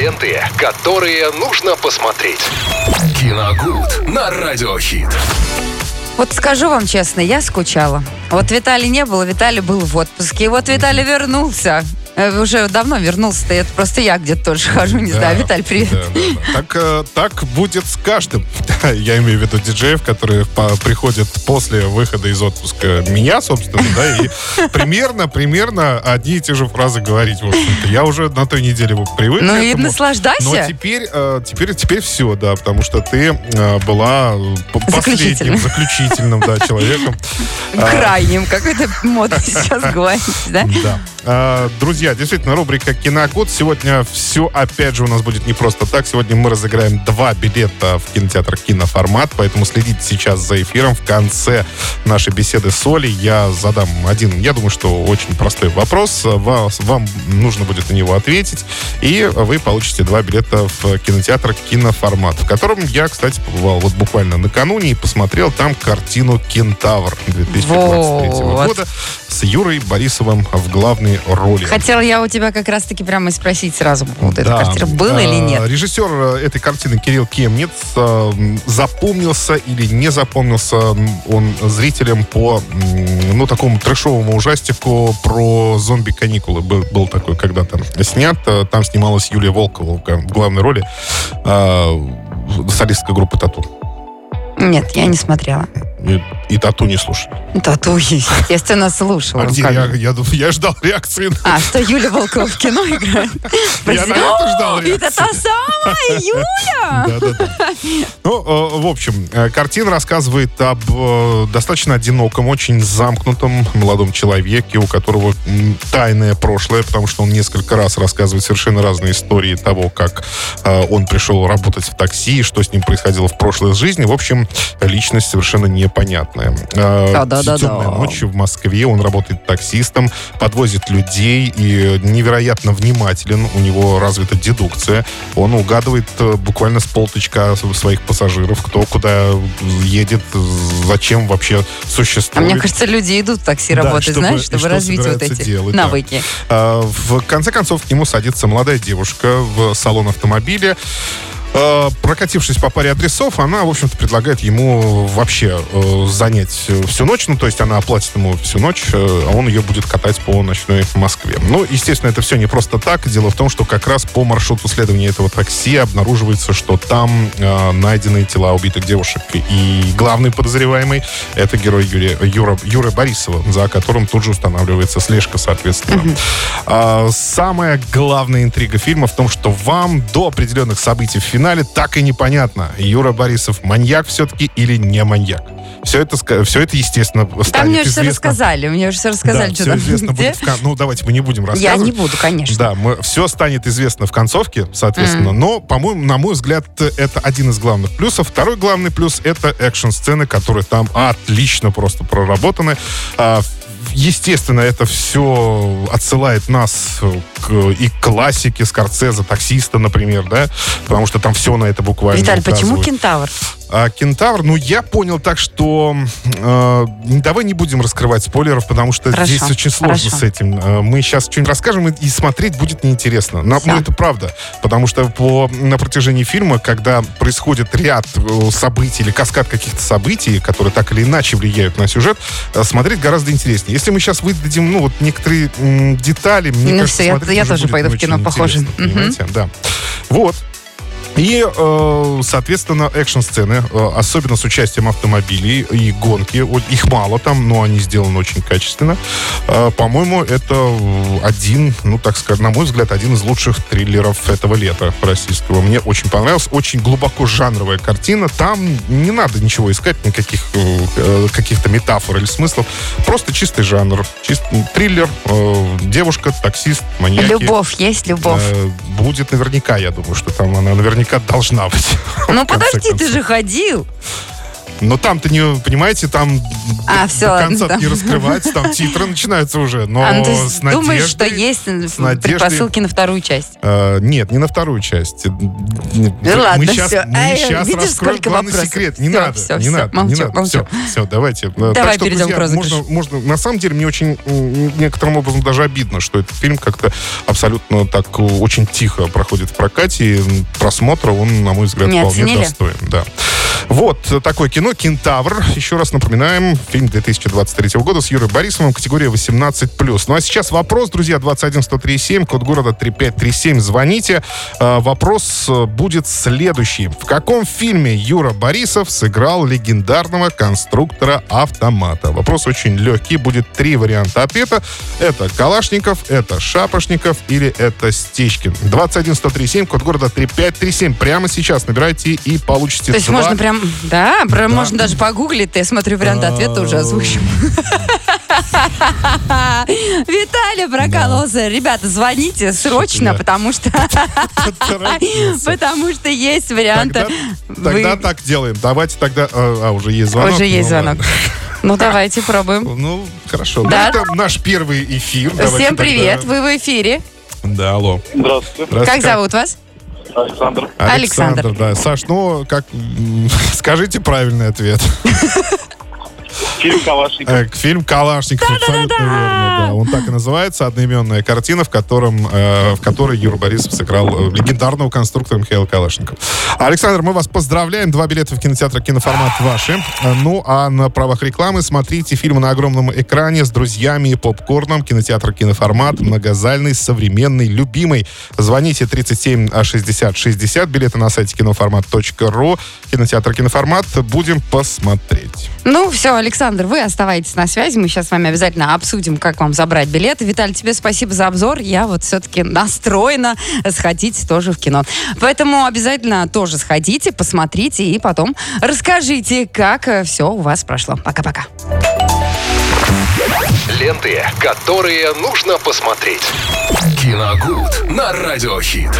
ленты, которые нужно посмотреть. Киногуд на Радиохит. Вот скажу вам честно, я скучала. Вот Виталий не было, Виталий был в отпуске. И вот Виталий вернулся. Э, Уже давно вернулся-то. Это просто я где-то тоже хожу, не знаю. Виталь, привет. Да, да, да. Так, э, так будет с каждым. Я имею в виду диджеев, которые приходят после выхода из отпуска меня, собственно, да, и примерно, примерно одни и те же фразы говорить. В общем-то. Я уже на той неделе привык Ну и наслаждайся. Но теперь, э, теперь, теперь все, да, потому что ты была последним, Заключительным. да, человеком. А, Крайним. Какой-то модно сейчас говорить, да? Да. А, Друзья, действительно, рубрика «Киногод». Сегодня все, опять же, у нас будет не просто так. Сегодня мы разыграем два билета в кинотеатр «Киноформат», поэтому следите сейчас за эфиром. В конце нашей беседы с Олей я задам один, я думаю, что очень простой вопрос. Вас, вам нужно будет на него ответить, и вы получите два билета в кинотеатр «Киноформат», в котором я, кстати, побывал вот буквально накануне и посмотрел там картину «Кентавр» 2023 Вот. года с Юрой Борисовым в главной роли. Хотела я у тебя как раз-таки прямо и спросить сразу, вот эта Да. квартира была А, или нет? Режиссер э, этой картины Кирилл Кемнец э, запомнился или не запомнился он зрителям по ну такому трэшовому ужастику про зомби-каникулы. Был, был такой когда-то снят. Э, Там снималась Юлия Волкова в главной роли. Солистка группы Тату. Нет, я не смотрела. И, и Тату не слушай. Тату, естественно, слушала. А где? Я, я, я ждал реакции. А, что Юля Волкова в кино играет? Я на это ждал О, Это реакции. та самая Юля! Ну, э, в общем, э, картина рассказывает об э, достаточно одиноком, очень замкнутом молодом человеке, у которого тайное прошлое, потому что он несколько раз рассказывает совершенно разные истории того, как он пришел работать в такси, что с ним происходило в прошлой жизни. В общем, личность совершенно непонятная. Э, Да-да-да-да. Темная ночь в Москве, он работает таксистом, подвозит людей и невероятно внимателен, у него развита дедукция, он угадывает э, буквально с полточка своих пассажиров, кто куда едет, зачем вообще А существует. мне кажется, люди идут в такси Да, работать, чтобы- знаешь, чтобы что развить вот эти делать, да. навыки. А, В конце концов, к нему садится молодая девушка в салон автомобиля. А, Прокатившись по паре адресов, она, в общем-то, предлагает ему вообще э, занять э, всю ночь. Ну, то есть она оплатит ему всю ночь, э, а он ее будет катать по ночной Москве. Ну, естественно, это все не просто так. Дело в том, что как раз по маршруту следования этого такси обнаруживается, что там э, найдены тела убитых девушек. И главный подозреваемый — это герой Юрия, Юра, Юры Борисова, за которым тут же устанавливается слежка, соответственно. А, самая главная интрига фильма в том, что вам до определенных событий в финале так и непонятно, Юра Борисов маньяк все-таки или не маньяк. Все это, все это естественно, станет Там мне уже все рассказали, мне уже все рассказали, Да, что все там известно где. будет в кон- Ну, давайте мы не будем Я рассказывать. не буду, конечно. Да, мы, все станет известно в концовке, соответственно. Но, по-моему, на мой взгляд, это один из главных плюсов. Второй главный плюс — это экшн-сцены, которые там отлично просто проработаны. А, Естественно, это все отсылает нас к, и к классике Скорцеза, таксиста, например, да, потому что там все на это буквально Виталь, почему указывает. кентавр? А, Кентавр, ну, я понял так, что э, давай не будем раскрывать спойлеров, потому что Хорошо, здесь очень сложно хорошо. с этим. Э, мы сейчас что-нибудь расскажем, и, и смотреть будет неинтересно. На- Всё. ну, это правда. Потому что по, на протяжении фильма, когда происходит ряд э, событий или каскад каких-то событий, которые так или иначе влияют на сюжет, э, смотреть гораздо интереснее. Если мы сейчас выдадим, ну, вот некоторые м, детали, мне Ну, кажется, всё, я- я тоже пойду в кино, похоже. понимаете? Да. Вот. И, э, соответственно, экшн-сцены, э, особенно с участием автомобилей и гонки. Их мало там, но они сделаны очень качественно. Э, По-моему, это один, ну, так скажем, на мой взгляд, один из лучших триллеров этого лета российского. Мне очень понравился. Очень глубоко жанровая картина. Там не надо ничего искать, никаких каких-то метафор или смыслов. Просто чистый жанр. Чистый триллер, девушка, таксист, маньяки. Любовь, есть любовь. Будет наверняка, я думаю, что там она наверняка должна быть. Ну подожди, ты же ходил. Но там-то не, понимаете, там А, до ладно, конца да. не раскрывается, там титры начинаются уже. Но А, ну, то есть с думаешь, что надеждой- есть с надеждой- предпосылки на вторую часть? Э, нет, не на вторую часть. Э, мы ладно, сейчас, всё. мы Ай, сейчас видишь, раскроем главный вопросов. секрет. Не Всё, надо, всё, не всё, надо, молчу, не надо. молчу. Все, все, давайте. Э, Давай так что, перейдем друзья, к розыгрышу. можно, можно, на самом деле, мне очень некоторым образом даже обидно, что этот фильм как-то абсолютно так э, очень тихо проходит в прокате. И просмотра он, на мой взгляд, Не вполне оценили? достоин. Да. Вот такое кино «Кентавр». Еще раз напоминаем, фильм 2023 года с Юрой Борисовым, категория 18+. Ну а сейчас вопрос, друзья, 21137, код города 3537. Звоните. Э, Вопрос э, будет следующий. В каком фильме Юра Борисов сыграл легендарного конструктора автомата? Вопрос очень легкий. Будет три варианта ответа. Это Калашников, это Шапошников или это Стечкин. 21137, код города 3537. Прямо сейчас набирайте и получите То есть два можно прям, да, прям можно даже погуглить, я смотрю, вариант ответа уже озвучим. Виталий прокололся. Ребята, звоните срочно, Да. потому что потому что есть варианты. Тогда, Вы- тогда так делаем. Давайте тогда... А, а, уже есть звонок. Уже есть Ну, звонок. Ну, давайте пробуем. Ну, хорошо. Да. Ну, это наш первый эфир. Давайте Всем тогда- привет, вы в эфире. Да, алло. Здравствуйте, Здравствуйте. Как зовут вас? Александр. Александр, Александр. да. Саш, ну, как... Скажите правильный ответ. Фильм Калашников. Э, Фильм «Калашников», абсолютно верно. Да, он так и называется. Одноименная картина, в, котором, э, в которой Юра Борисов сыграл э, легендарного конструктора Михаила Калашникова. Александр, мы вас поздравляем. Два билета в кинотеатр «Киноформат» ваши. Ну, а на правах рекламы смотрите фильм на огромном экране с друзьями и попкорном. Кинотеатр «Киноформат». Многозальный, современный, любимый. Звоните 37 60 60. Билеты на сайте киноформат.ру. Кинотеатр «Киноформат». Будем посмотреть. Ну, все, Александр, вы оставайтесь на связи. Мы сейчас с вами обязательно обсудим, как вам забрать билеты. Виталий, тебе спасибо за обзор. Я вот все-таки настроена сходить тоже в кино. Поэтому обязательно тоже сходите, посмотрите и потом расскажите, как все у вас прошло. Пока-пока. Ленты, которые нужно посмотреть. Киногуд на радиохит.